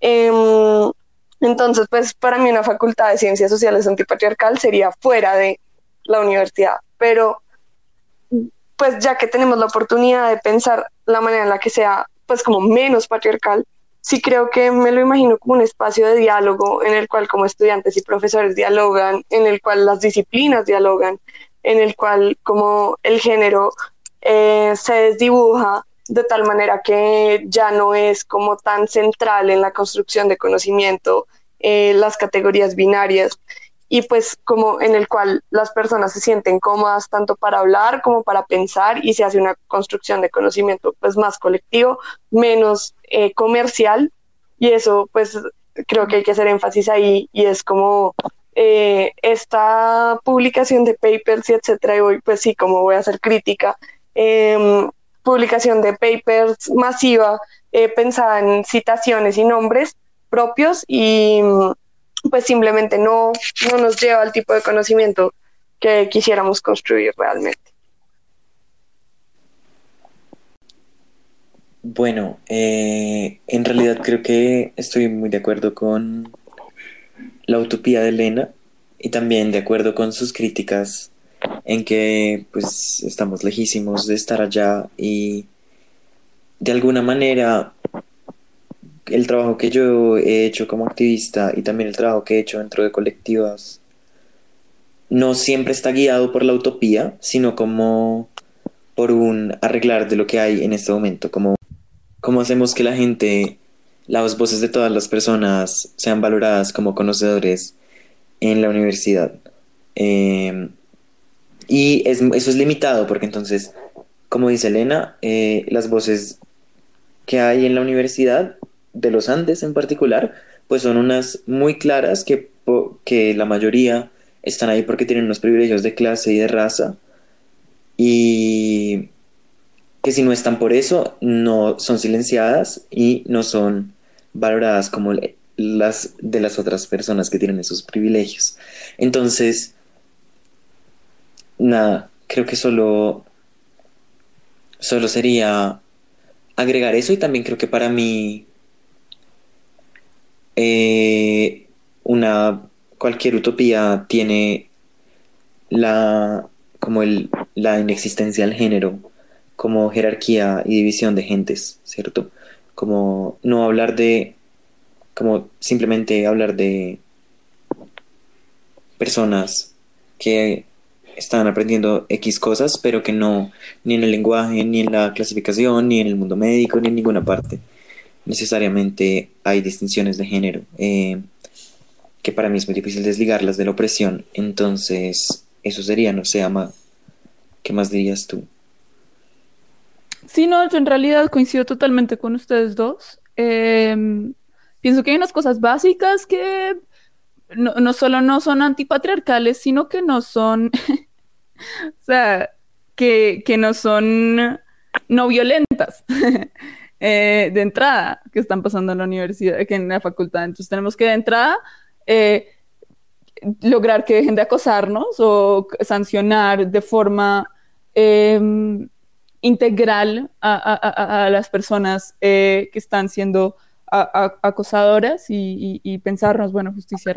Em, entonces, pues para mí una facultad de ciencias sociales antipatriarcal sería fuera de la universidad, pero pues ya que tenemos la oportunidad de pensar la manera en la que sea pues como menos patriarcal, sí creo que me lo imagino como un espacio de diálogo en el cual como estudiantes y profesores dialogan, en el cual las disciplinas dialogan, en el cual como el género eh, se desdibuja de tal manera que ya no es como tan central en la construcción de conocimiento eh, las categorías binarias y pues como en el cual las personas se sienten cómodas tanto para hablar como para pensar y se hace una construcción de conocimiento pues más colectivo, menos eh, comercial. Y eso pues creo que hay que hacer énfasis ahí y es como eh, esta publicación de papers y etcétera y hoy pues sí como voy a hacer crítica em, publicación de papers masiva eh, pensada en citaciones y nombres propios y pues simplemente no, no nos lleva al tipo de conocimiento que quisiéramos construir realmente. Bueno, eh, en realidad creo que estoy muy de acuerdo con la utopía de Elena y también de acuerdo con sus críticas en que pues estamos lejísimos de estar allá y de alguna manera el trabajo que yo he hecho como activista y también el trabajo que he hecho dentro de colectivas no siempre está guiado por la utopía, sino como por un arreglar de lo que hay en este momento, como cómo hacemos que la gente, las voces de todas las personas sean valoradas como conocedores en la universidad. Eh, y eso es limitado porque entonces, como dice Elena, eh, las voces que hay en la Universidad de los Andes en particular, pues son unas muy claras que, que la mayoría están ahí porque tienen unos privilegios de clase y de raza y que si no están por eso, no son silenciadas y no son valoradas como las de las otras personas que tienen esos privilegios. Entonces, nada, creo que solo, solo sería agregar eso y también creo que para mí eh, una cualquier utopía tiene la como el, la inexistencia del género como jerarquía y división de gentes, ¿cierto? Como no hablar de como simplemente hablar de personas que están aprendiendo X cosas, pero que no, ni en el lenguaje, ni en la clasificación, ni en el mundo médico, ni en ninguna parte, necesariamente hay distinciones de género, eh, que para mí es muy difícil desligarlas de la opresión. Entonces, eso sería, no sé, Ama, ¿qué más dirías tú? Sí, no, en realidad coincido totalmente con ustedes dos. Em, pienso que hay unas cosas básicas que no, no solo no son antipatriarcales, sino que no son, *laughs* o sea, que, no son no violentas *laughs* eh, de entrada que están pasando en la universidad, que en la facultad. Entonces tenemos que de entrada eh, lograr que dejen de acosarnos o sancionar de forma em, integral a, las personas eh, que están siendo acosadoras y, pensarnos, bueno, justicia,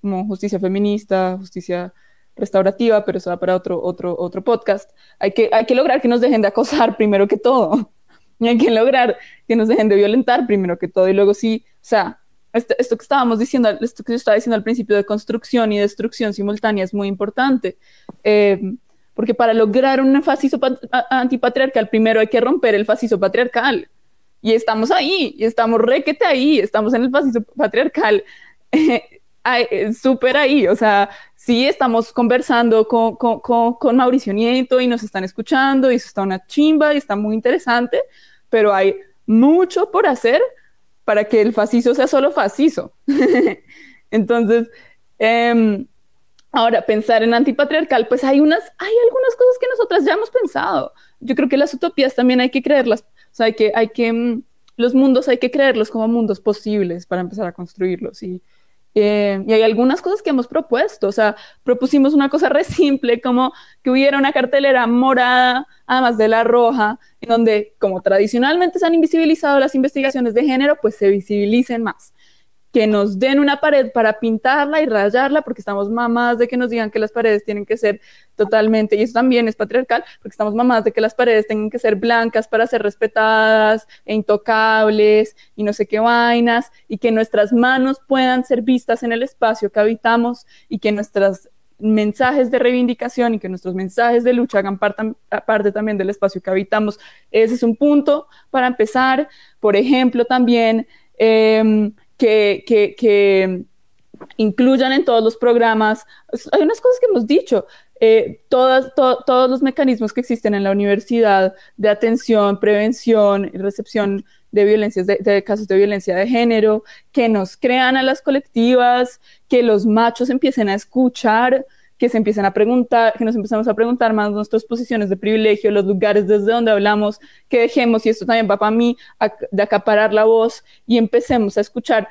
como justicia feminista, justicia restaurativa, pero eso va para otro, otro, otro podcast. Hay que, hay que lograr que nos dejen de acosar *laughs* primero que todo. Y hay que lograr que nos dejen de violentar primero que todo. Y luego sí, o sea, esto, esto, que estábamos diciendo, esto que yo estaba diciendo al principio de construcción y destrucción simultánea es muy importante. Eh, porque para lograr un fascismo antipatriarcal, primero hay que romper el fascismo patriarcal. Y estamos ahí, y estamos requete ahí, estamos en el fascismo patriarcal, *laughs* eh, súper ahí. O sea, sí estamos conversando con, con, con, Mauricio Nieto y nos están escuchando, y eso está una chimba y está muy interesante, pero hay mucho por hacer para que el fascismo sea solo fascismo. *laughs* Entonces, eh, Ahora, pensar en antipatriarcal, pues hay unas, hay algunas cosas que nosotras ya hemos pensado. Yo creo que las utopías también hay que creerlas, o sea, hay que, hay que, mm, los mundos hay que creerlos como mundos posibles para empezar a construirlos. Y, eh, y hay algunas cosas que hemos propuesto, o sea, propusimos una cosa re simple, como que hubiera una cartelera morada, además de la roja, en donde, como tradicionalmente se han invisibilizado las investigaciones de género, pues se visibilicen más que nos den una pared para pintarla y rayarla, porque estamos mamadas de que nos digan que las paredes tienen que ser totalmente, y eso también es patriarcal, porque estamos mamadas de que las paredes tengan que ser blancas para ser respetadas e intocables y no sé qué vainas, y que nuestras manos puedan ser vistas en el espacio que habitamos y que nuestros mensajes de reivindicación y que nuestros mensajes de lucha hagan parte, también del espacio que habitamos. Ese es un punto para empezar. Por ejemplo, también... Eh, que, incluyan en todos los programas. Hay unas cosas que hemos dicho. Eh, todos los mecanismos que existen en la universidad de atención, prevención recepción de violencias, de, casos de violencia de género, que nos crean a las colectivas, que los machos empiecen a escuchar, que se empiecen a preguntar, que nos empezamos a preguntar más nuestras posiciones de privilegio, los lugares desde donde hablamos, que dejemos, y esto también va para mí, de acaparar la voz y empecemos a escuchar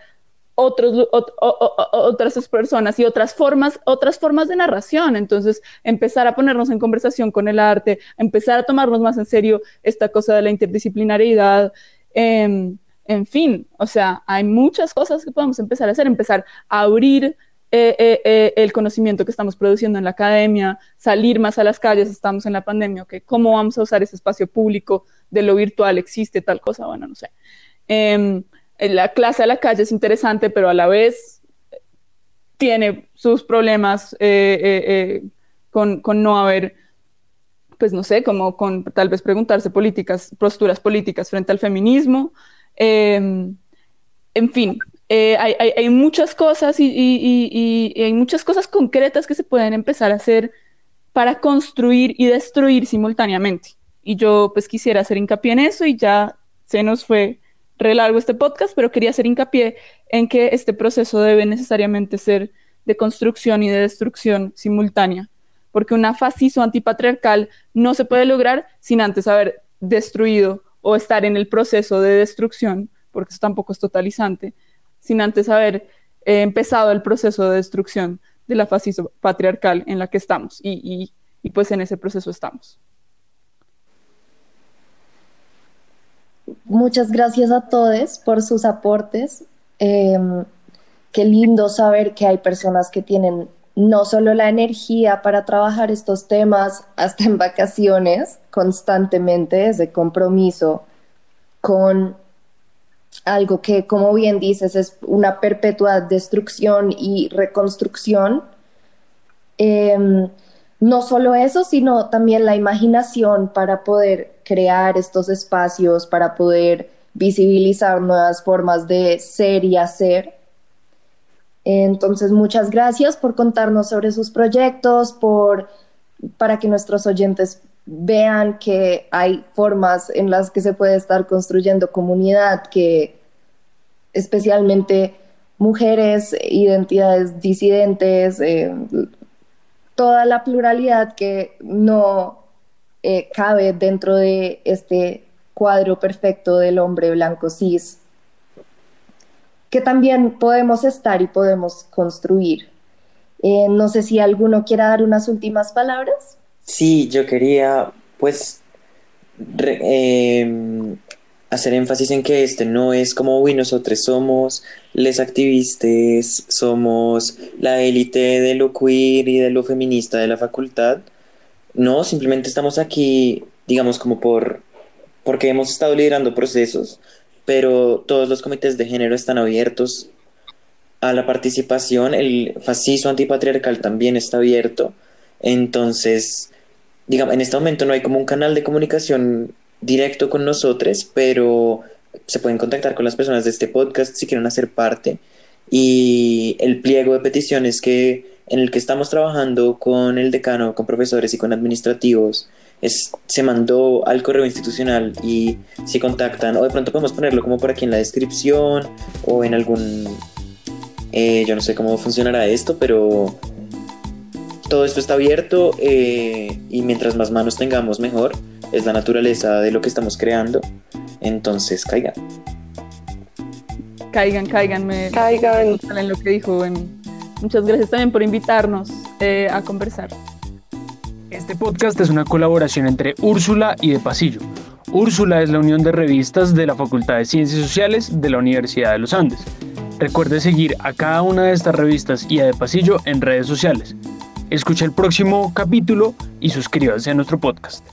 otros, otras personas y otras formas, otras formas de narración. Entonces, empezar a ponernos en conversación con el arte, empezar a tomarnos más en serio esta cosa de la interdisciplinariedad. Em, en fin, o sea, hay muchas cosas que podemos empezar a hacer, empezar a abrir eh, eh, eh, el conocimiento que estamos produciendo en la academia, salir más a las calles, estamos en la pandemia, que ¿cómo vamos a usar ese espacio público de lo virtual? ¿Existe tal cosa? Bueno, no sé. Em, la clase a la calle es interesante, pero a la vez tiene sus problemas con, con, no haber, pues no sé, como con tal vez preguntarse políticas, posturas políticas frente al feminismo. Em, en fin, eh, hay, muchas cosas y, hay muchas cosas concretas que se pueden empezar a hacer para construir y destruir simultáneamente. Y yo pues quisiera hacer hincapié en eso y ya se nos fue re largo este podcast, pero quería hacer hincapié en que este proceso debe necesariamente ser de construcción y de destrucción simultánea, porque una fascismo antipatriarcal no se puede lograr sin antes haber destruido o estar en el proceso de destrucción, porque eso tampoco es totalizante, sin antes haber eh, empezado el proceso de destrucción de la fascismo patriarcal en la que estamos y, pues en ese proceso estamos. Muchas gracias a todos por sus aportes. Em, qué lindo saber que hay personas que tienen no solo la energía para trabajar estos temas hasta en vacaciones constantemente, ese compromiso con algo que, como bien dices, es una perpetua destrucción y reconstrucción. Em, no solo eso, sino también la imaginación para poder crear estos espacios, para poder visibilizar nuevas formas de ser y hacer. Entonces, muchas gracias por contarnos sobre sus proyectos, por, para que nuestros oyentes vean que hay formas en las que se puede estar construyendo comunidad, que especialmente mujeres, identidades disidentes, eh, toda la pluralidad que no eh, cabe dentro de este cuadro perfecto del hombre blanco cis, que también podemos estar y podemos construir. Eh, no sé si alguno quiera dar unas últimas palabras. Sí, yo quería, pues, em, hacer énfasis en que este no es como, uy, nosotros somos les activistas, somos la élite de lo queer y de lo feminista de la facultad. No, simplemente estamos aquí, digamos, como por porque hemos estado liderando procesos, pero todos los comités de género están abiertos a la participación, el fascismo antipatriarcal también está abierto, entonces, digamos, en este momento no hay como un canal de comunicación directo con nosotros, pero se pueden contactar con las personas de este podcast si quieren hacer parte. Y el pliego de peticiones que, en el que estamos trabajando con el decano, con profesores y con administrativos, es, se mandó al correo institucional y si contactan, o de pronto podemos ponerlo como por aquí en la descripción o en algún... Eh, yo no sé cómo funcionará esto, pero todo esto está abierto eh, y mientras más manos tengamos mejor es la naturaleza de lo que estamos creando. Entonces, caigan. Caigan, caigan, me Caigan. en lo que dijo. en- Muchas gracias también por invitarnos eh, a conversar. Este podcast es una colaboración entre Úrsula y De Pasillo. Úrsula es la unión de revistas de la Facultad de Ciencias Sociales de la Universidad de los Andes. Recuerde seguir a cada una de estas revistas y a De Pasillo en redes sociales. Escuche el próximo capítulo y suscríbase a nuestro podcast.